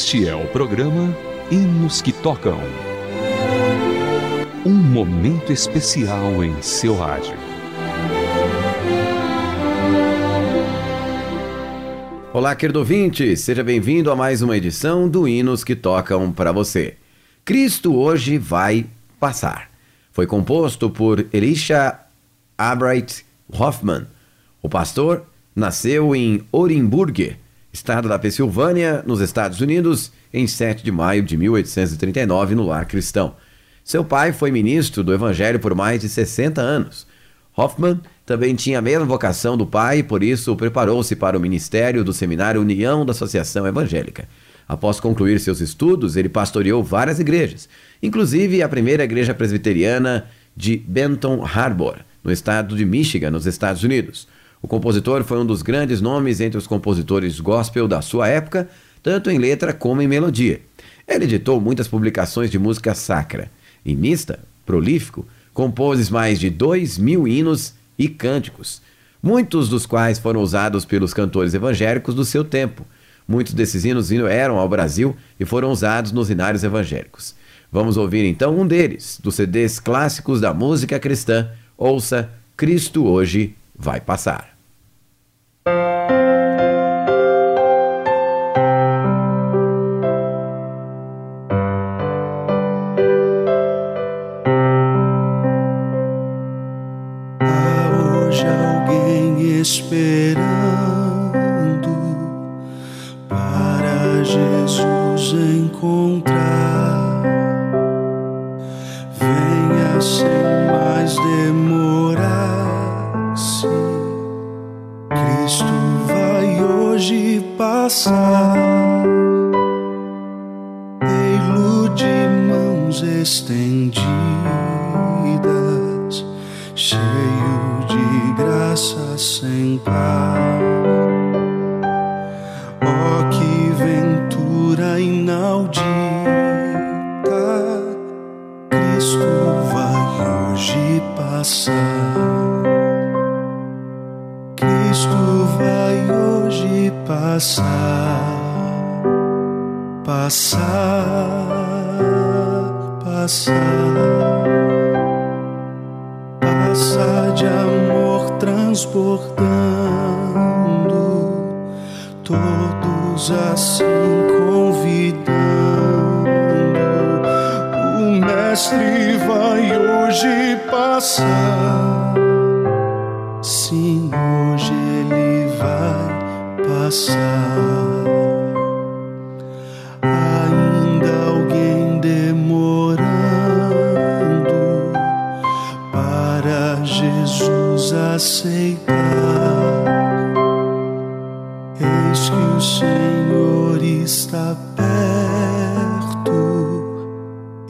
Este é o programa Hinos que Tocam. Um momento especial em seu rádio. Olá, querido ouvinte, seja bem-vindo a mais uma edição do Hinos que Tocam para você. Cristo hoje vai passar. Foi composto por Elisha Abright Hoffman. O pastor nasceu em Orenburg, estado da Pensilvânia, nos Estados Unidos, em 7 de maio de 1839, no lar cristão. Seu pai foi ministro do Evangelho por mais de 60 anos. Hoffman também tinha a mesma vocação do pai e por isso preparou-se para o ministério do Seminário União da Associação Evangélica. Após concluir seus estudos, ele pastoreou várias igrejas, inclusive a primeira igreja presbiteriana de Benton Harbor, no estado de Michigan, nos Estados Unidos. O compositor foi um dos grandes nomes entre os compositores gospel da sua época, tanto em letra como em melodia. Ele editou muitas publicações de música sacra. Inista, prolífico, compôs mais de dois mil hinos e cânticos, muitos dos quais foram usados pelos cantores evangélicos do seu tempo. Muitos desses hinos eram ao Brasil e foram usados nos hinários evangélicos. Vamos ouvir então um deles, dos CDs clássicos da música cristã. Ouça Cristo Hoje Vai Passar. estendidas, cheio de graça sem par. Oh, que ventura inaudita! Cristo vai hoje passar. Cristo vai hoje passar. Passar passa, passa de amor transportando, todos assim convidando. O Mestre vai hoje passar, sim, hoje ele vai passar. aceitar. Eis que o Senhor está perto,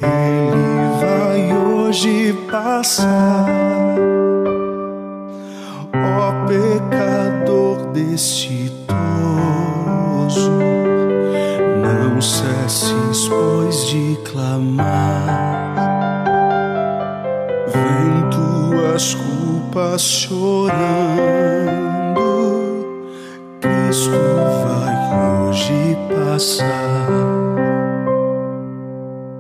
Ele vai hoje passar. Ó pecador destituoso, não cesses, pois, de clamar. Vem tuas coisas roupas chorando. Cristo vai hoje passar.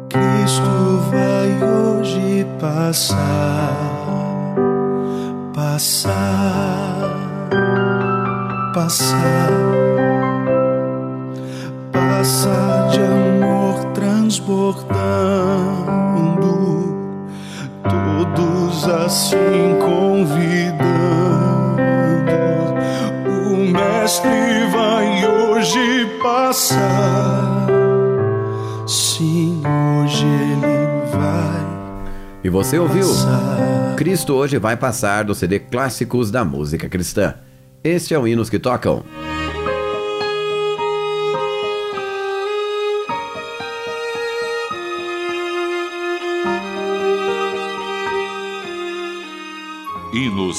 Cristo vai hoje passar. Passar, passar, passar de amor transbordando. E você ouviu? Cristo hoje vai passar do CD Clássicos da Música Cristã. Este é o Hinos que Tocam.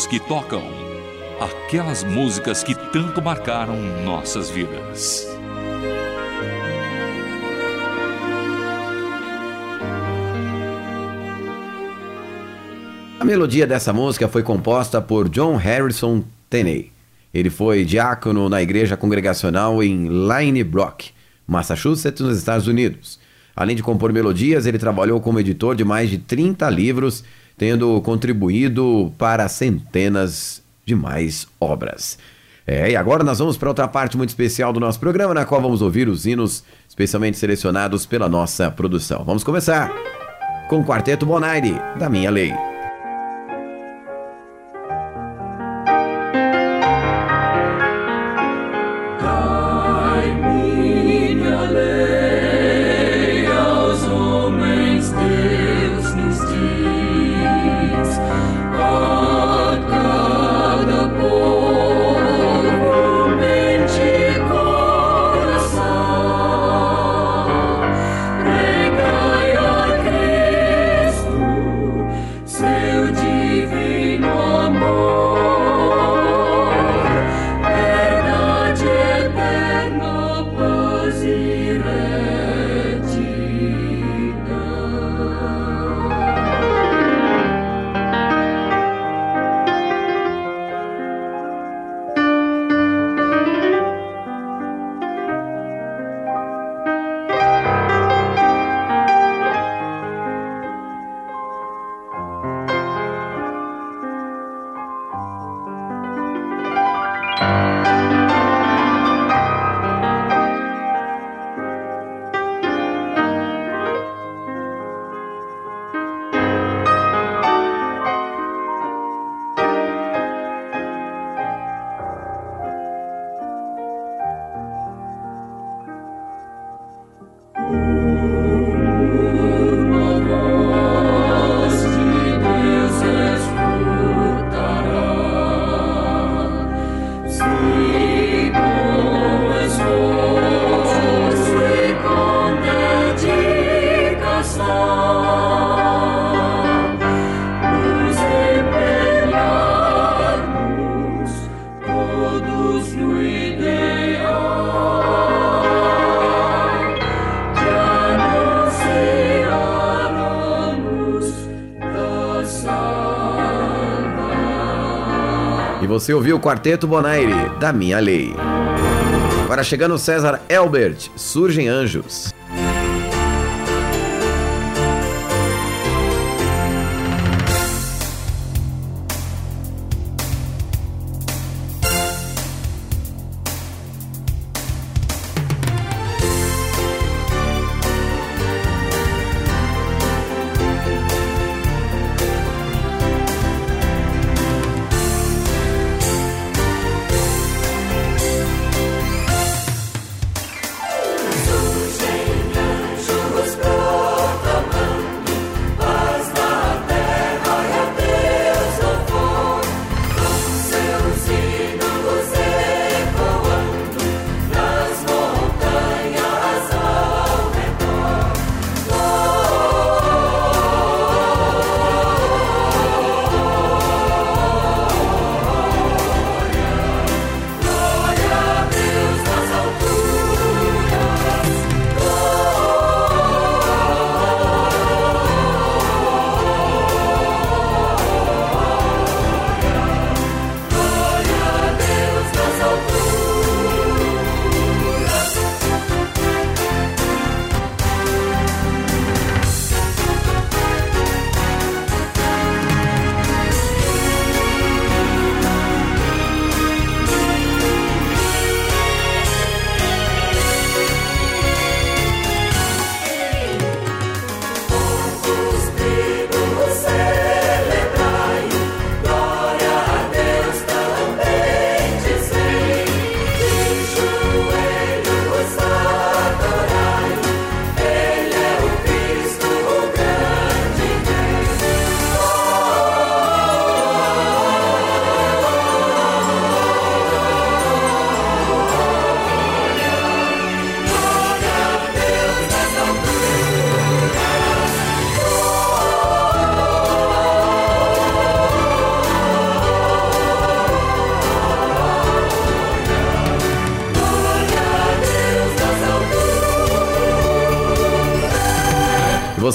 Hinos que Tocam. Aquelas músicas que tanto marcaram nossas vidas. A melodia dessa música foi composta por John Harrison Tenney. Ele foi diácono na igreja congregacional em Linebrook, Massachusetts, nos Estados Unidos. Além de compor melodias, ele trabalhou como editor de mais de 30 livros, tendo contribuído para centenas de mais obras. É, e agora nós vamos para outra parte muito especial do nosso programa, na qual vamos ouvir os hinos especialmente selecionados pela nossa produção. Vamos começar com o Quarteto Bonaire, da Minha Lei. Você ouviu o Quarteto Bonaire, da Minha Lei. Agora chegando César Elbert, Surgem Anjos.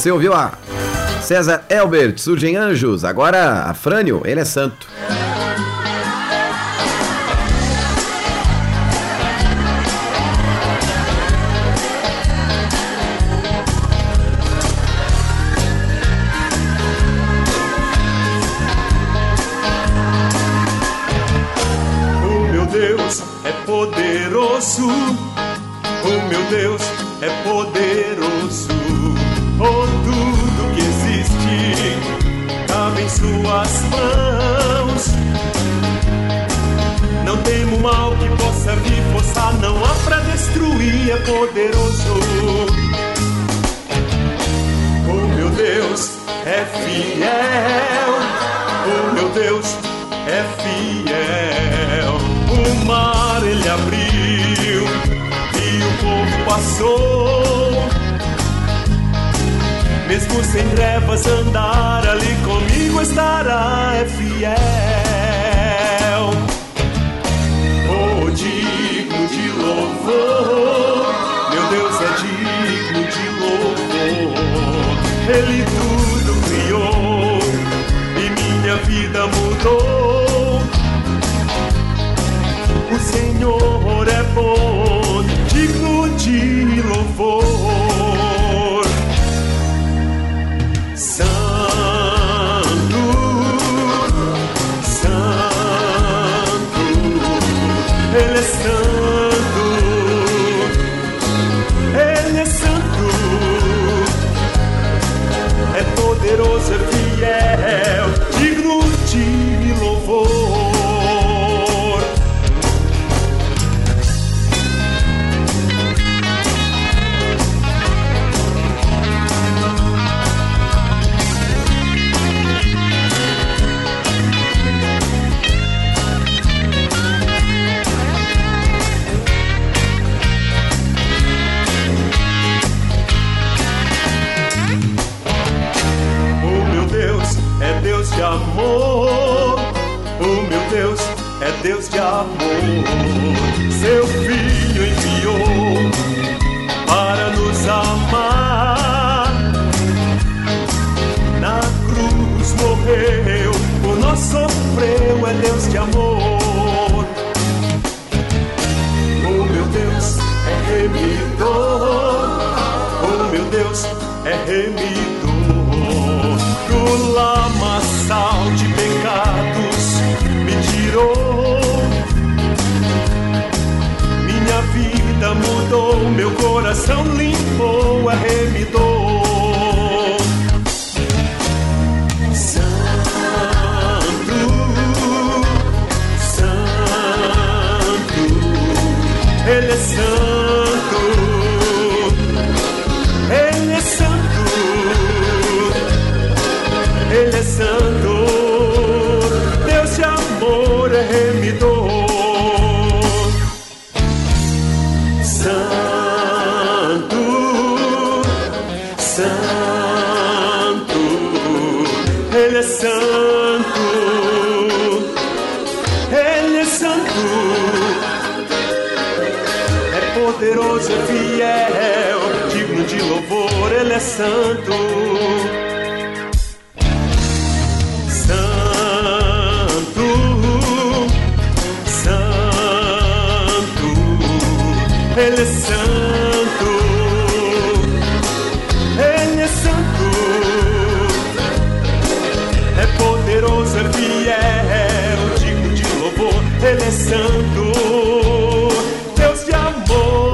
você ouviu a César Elbert, surgem anjos. Agora a Frânio, ele é santo. O meu Deus é poderoso. O meu Deus é poderoso. Oh, tudo que existe cabe em suas mãos. Não temo mal que possa me forçar, não há pra destruir, é poderoso. Oh, meu Deus é fiel, oh, meu Deus é fiel. O mar ele abriu e o povo passou. Mesmo sem trevas andar ali comigo estará é fiel. it's only Santo,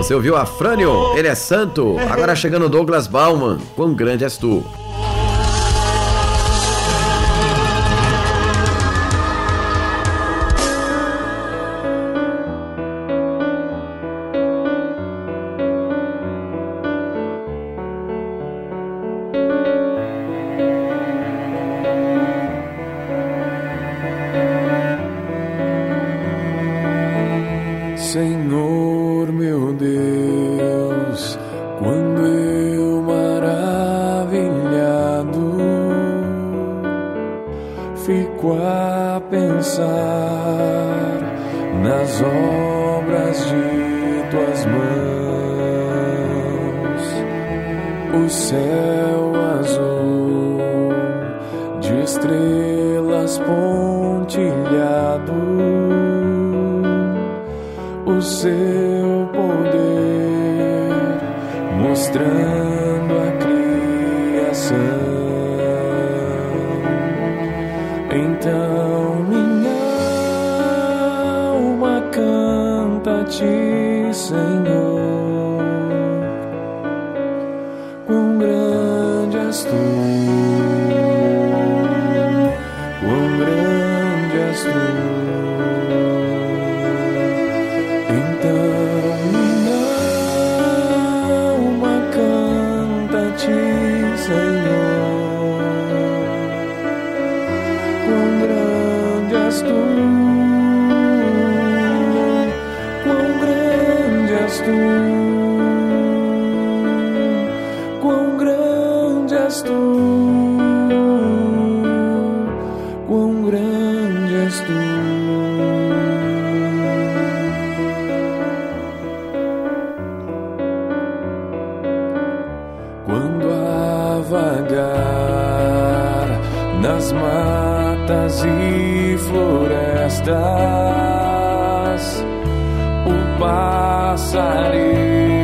Você ouviu Afrânio? Ele é santo. Agora chegando Douglas Bauman. Quão grande és tu? Fico a pensar nas obras de tuas mãos, o céu azul de estrelas pontilhado. O seu poder, mostrando Senhor. um grande és tu, quão grande és. Quando a vagar nas matas e florestas, o passarinho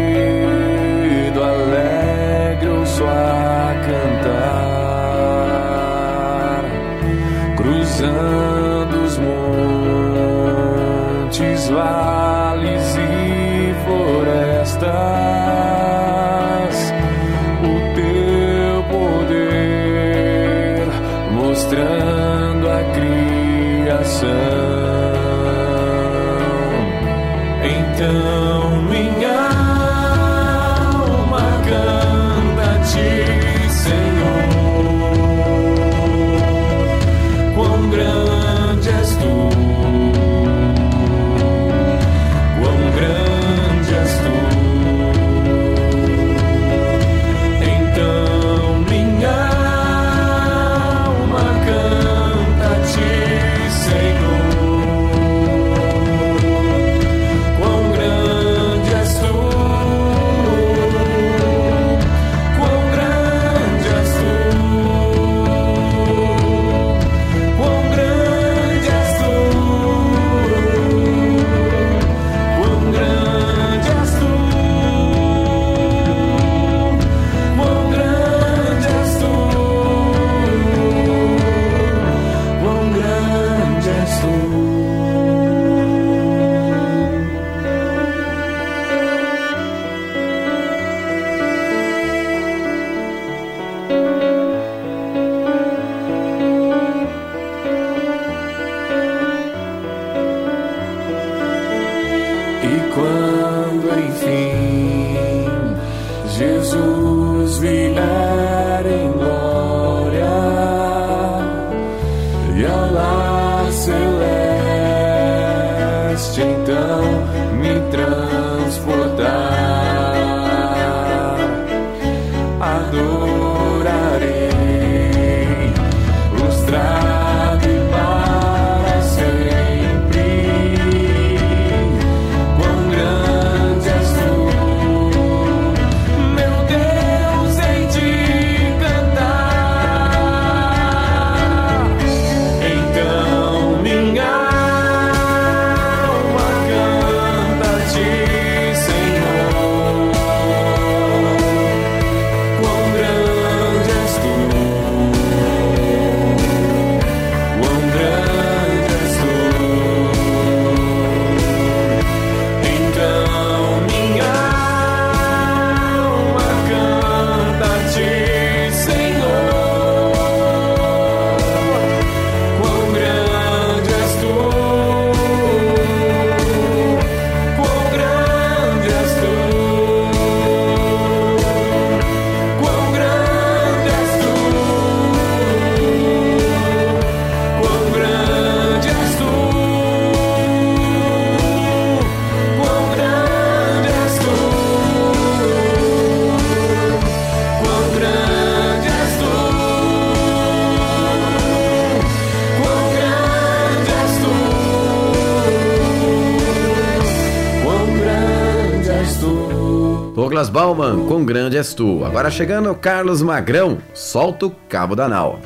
Douglas Bauman, com grande és tu. Agora chegando Carlos Magrão, solta o cabo da nau.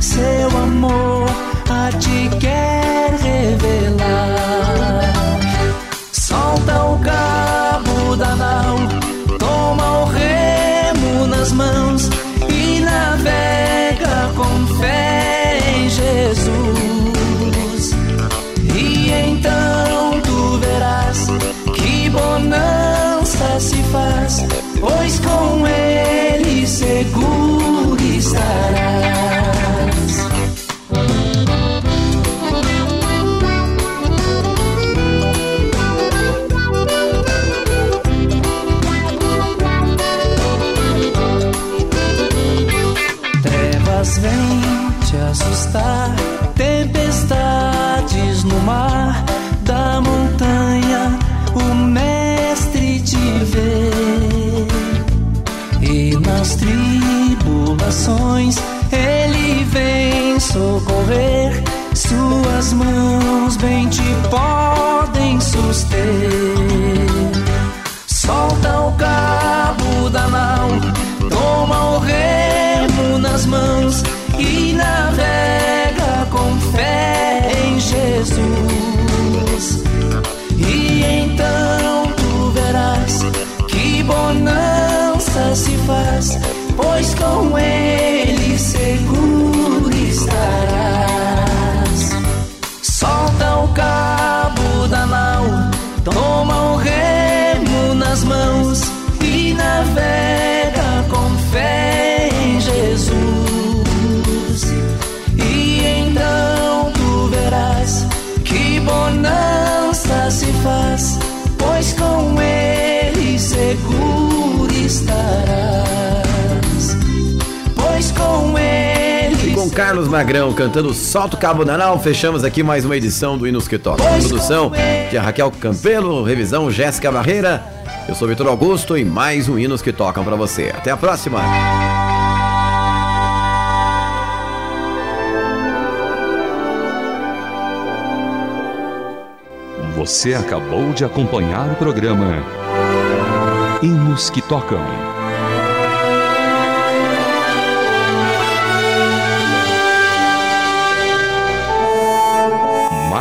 Seu amor a ti quer revelar. Solta o cabo da nau, toma o remo nas mãos e navega com fé em Jesus. E então tu verás que bonança se faz, pois com ele Magrão cantando Solta o Cabo Nanal, fechamos aqui mais uma edição do Hinos que Toca. Produção de Raquel Campelo, revisão Jéssica Barreira. Eu sou Vitor Augusto e mais um Hinos que Tocam pra você. Até a próxima! Você acabou de acompanhar o programa Hinos que Tocam.